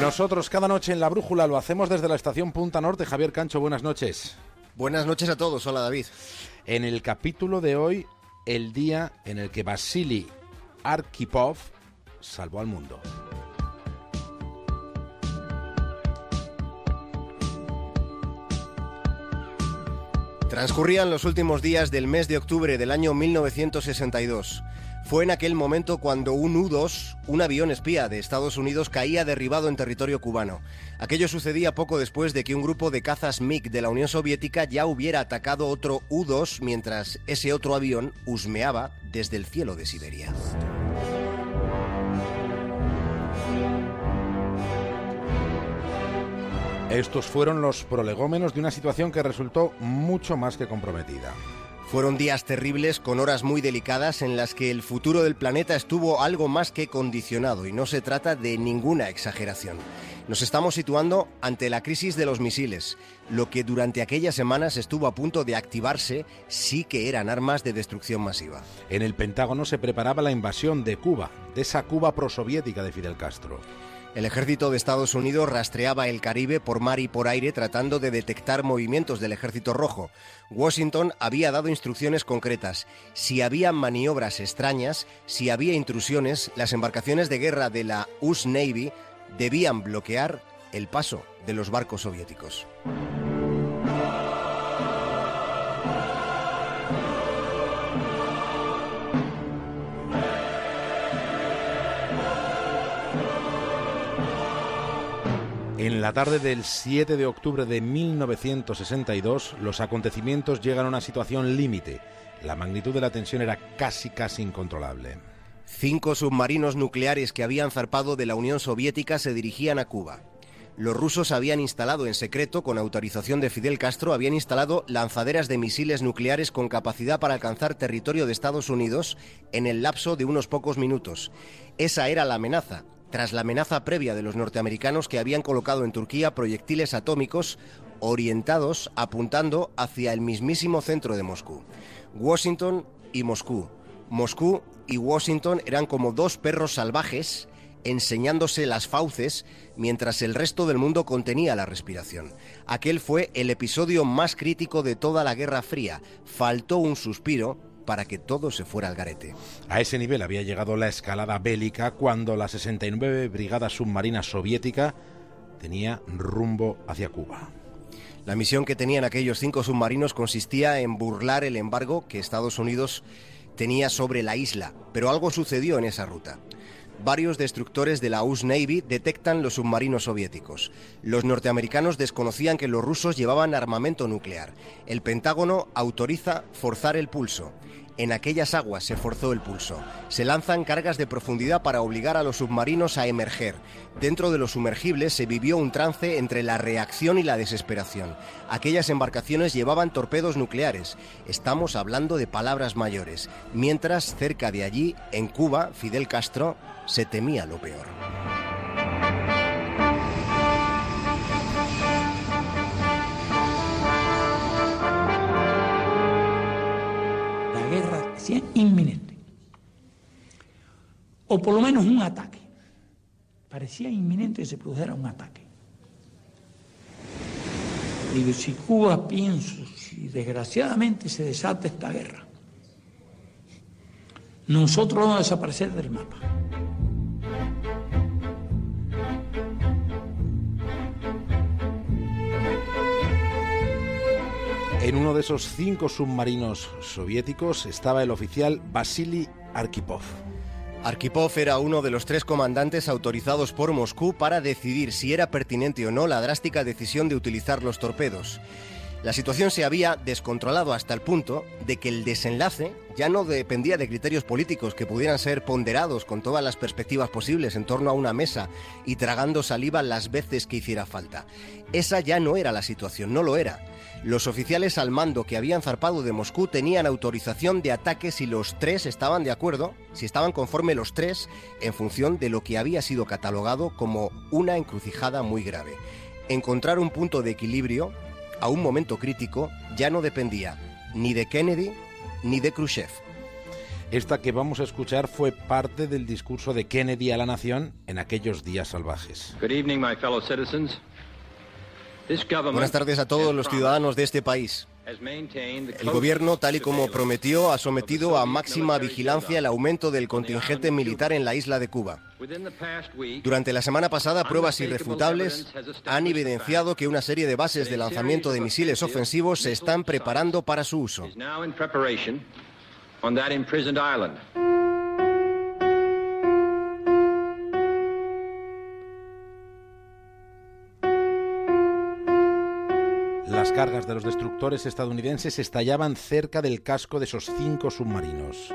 Nosotros cada noche en la brújula lo hacemos desde la estación Punta Norte. Javier Cancho, buenas noches. Buenas noches a todos. Hola David. En el capítulo de hoy, el día en el que Vasily Arkhipov salvó al mundo. Transcurrían los últimos días del mes de octubre del año 1962. Fue en aquel momento cuando un U-2, un avión espía de Estados Unidos, caía derribado en territorio cubano. Aquello sucedía poco después de que un grupo de cazas MiG de la Unión Soviética ya hubiera atacado otro U-2 mientras ese otro avión husmeaba desde el cielo de Siberia. Estos fueron los prolegómenos de una situación que resultó mucho más que comprometida. Fueron días terribles con horas muy delicadas en las que el futuro del planeta estuvo algo más que condicionado y no se trata de ninguna exageración. Nos estamos situando ante la crisis de los misiles. Lo que durante aquellas semanas estuvo a punto de activarse sí que eran armas de destrucción masiva. En el Pentágono se preparaba la invasión de Cuba, de esa Cuba prosoviética de Fidel Castro. El ejército de Estados Unidos rastreaba el Caribe por mar y por aire tratando de detectar movimientos del ejército rojo. Washington había dado instrucciones concretas. Si había maniobras extrañas, si había intrusiones, las embarcaciones de guerra de la US Navy debían bloquear el paso de los barcos soviéticos. En la tarde del 7 de octubre de 1962, los acontecimientos llegan a una situación límite. La magnitud de la tensión era casi, casi incontrolable. Cinco submarinos nucleares que habían zarpado de la Unión Soviética se dirigían a Cuba. Los rusos habían instalado en secreto, con autorización de Fidel Castro, habían instalado lanzaderas de misiles nucleares con capacidad para alcanzar territorio de Estados Unidos en el lapso de unos pocos minutos. Esa era la amenaza, tras la amenaza previa de los norteamericanos que habían colocado en Turquía proyectiles atómicos orientados apuntando hacia el mismísimo centro de Moscú. Washington y Moscú. Moscú y Washington eran como dos perros salvajes enseñándose las fauces mientras el resto del mundo contenía la respiración. Aquel fue el episodio más crítico de toda la Guerra Fría. Faltó un suspiro para que todo se fuera al garete. A ese nivel había llegado la escalada bélica cuando la 69 Brigada Submarina Soviética tenía rumbo hacia Cuba. La misión que tenían aquellos cinco submarinos consistía en burlar el embargo que Estados Unidos tenía sobre la isla, pero algo sucedió en esa ruta varios destructores de la US Navy detectan los submarinos soviéticos. Los norteamericanos desconocían que los rusos llevaban armamento nuclear. El Pentágono autoriza forzar el pulso. En aquellas aguas se forzó el pulso. Se lanzan cargas de profundidad para obligar a los submarinos a emerger. Dentro de los sumergibles se vivió un trance entre la reacción y la desesperación. Aquellas embarcaciones llevaban torpedos nucleares. Estamos hablando de palabras mayores. Mientras, cerca de allí, en Cuba, Fidel Castro se temía lo peor. Guerra parecía inminente. O por lo menos un ataque. Parecía inminente que se produjera un ataque. Digo, si Cuba, pienso, si desgraciadamente se desata esta guerra, nosotros vamos a desaparecer del mapa. En uno de esos cinco submarinos soviéticos estaba el oficial Vasily Arkhipov. Arkhipov era uno de los tres comandantes autorizados por Moscú para decidir si era pertinente o no la drástica decisión de utilizar los torpedos. La situación se había descontrolado hasta el punto de que el desenlace ya no dependía de criterios políticos que pudieran ser ponderados con todas las perspectivas posibles en torno a una mesa y tragando saliva las veces que hiciera falta. Esa ya no era la situación, no lo era. Los oficiales al mando que habían zarpado de Moscú tenían autorización de ataque si los tres estaban de acuerdo, si estaban conforme los tres, en función de lo que había sido catalogado como una encrucijada muy grave. Encontrar un punto de equilibrio a un momento crítico ya no dependía ni de Kennedy ni de Khrushchev. Esta que vamos a escuchar fue parte del discurso de Kennedy a la nación en aquellos días salvajes. Buenas tardes a todos los ciudadanos de este país. El gobierno, tal y como prometió, ha sometido a máxima vigilancia el aumento del contingente militar en la isla de Cuba. Durante la semana pasada, pruebas irrefutables han evidenciado que una serie de bases de lanzamiento de misiles ofensivos se están preparando para su uso. Las cargas de los destructores estadounidenses estallaban cerca del casco de esos cinco submarinos.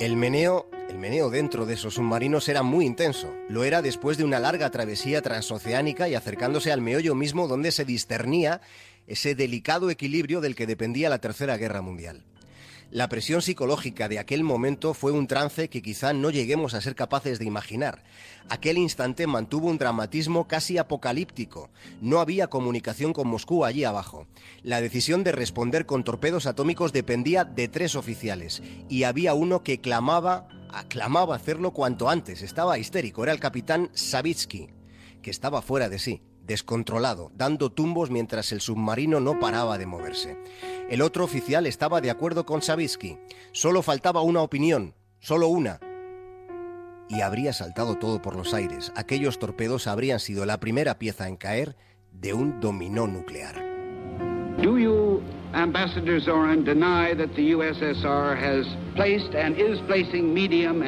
El meneo, el meneo dentro de esos submarinos era muy intenso. Lo era después de una larga travesía transoceánica y acercándose al meollo mismo donde se discernía ese delicado equilibrio del que dependía la Tercera Guerra Mundial. La presión psicológica de aquel momento fue un trance que quizá no lleguemos a ser capaces de imaginar. Aquel instante mantuvo un dramatismo casi apocalíptico. No había comunicación con Moscú allí abajo. La decisión de responder con torpedos atómicos dependía de tres oficiales y había uno que clamaba, aclamaba hacerlo cuanto antes. Estaba histérico. Era el capitán Savitsky, que estaba fuera de sí descontrolado, dando tumbos mientras el submarino no paraba de moverse. El otro oficial estaba de acuerdo con Savitsky. Solo faltaba una opinión, solo una. Y habría saltado todo por los aires. Aquellos torpedos habrían sido la primera pieza en caer de un dominó nuclear.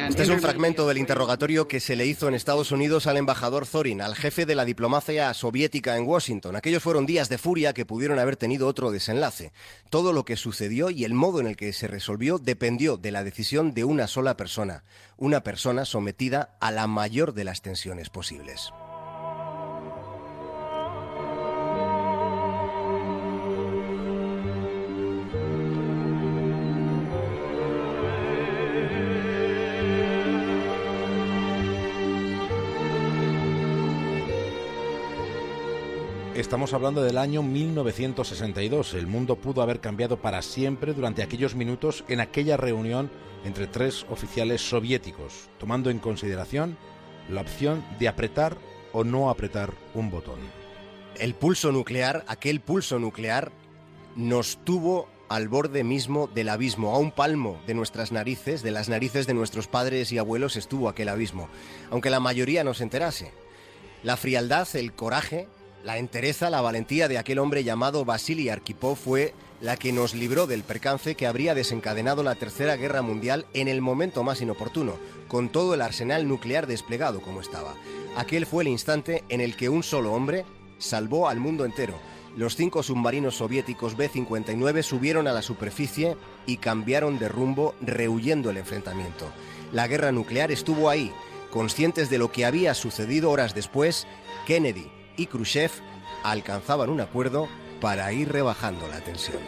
Este es un fragmento del interrogatorio que se le hizo en Estados Unidos al embajador Zorin, al jefe de la diplomacia soviética en Washington. Aquellos fueron días de furia que pudieron haber tenido otro desenlace. Todo lo que sucedió y el modo en el que se resolvió dependió de la decisión de una sola persona, una persona sometida a la mayor de las tensiones posibles. Estamos hablando del año 1962. El mundo pudo haber cambiado para siempre durante aquellos minutos en aquella reunión entre tres oficiales soviéticos, tomando en consideración la opción de apretar o no apretar un botón. El pulso nuclear, aquel pulso nuclear, nos tuvo al borde mismo del abismo, a un palmo de nuestras narices, de las narices de nuestros padres y abuelos estuvo aquel abismo, aunque la mayoría no se enterase. La frialdad, el coraje, la entereza, la valentía de aquel hombre llamado Vasily Arkhipov fue la que nos libró del percance que habría desencadenado la Tercera Guerra Mundial en el momento más inoportuno, con todo el arsenal nuclear desplegado como estaba. Aquel fue el instante en el que un solo hombre salvó al mundo entero. Los cinco submarinos soviéticos B-59 subieron a la superficie y cambiaron de rumbo rehuyendo el enfrentamiento. La guerra nuclear estuvo ahí. Conscientes de lo que había sucedido horas después, Kennedy, y Khrushchev alcanzaban un acuerdo para ir rebajando la tensión.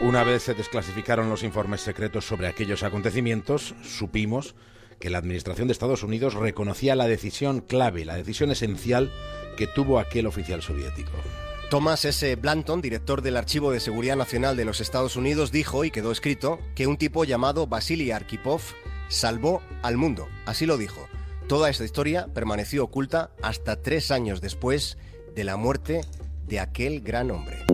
Una vez se desclasificaron los informes secretos sobre aquellos acontecimientos, supimos que la Administración de Estados Unidos reconocía la decisión clave, la decisión esencial que tuvo aquel oficial soviético. Thomas S. Blanton, director del Archivo de Seguridad Nacional de los Estados Unidos, dijo, y quedó escrito, que un tipo llamado Vasily Arkhipov salvó al mundo. Así lo dijo. Toda esta historia permaneció oculta hasta tres años después de la muerte de aquel gran hombre.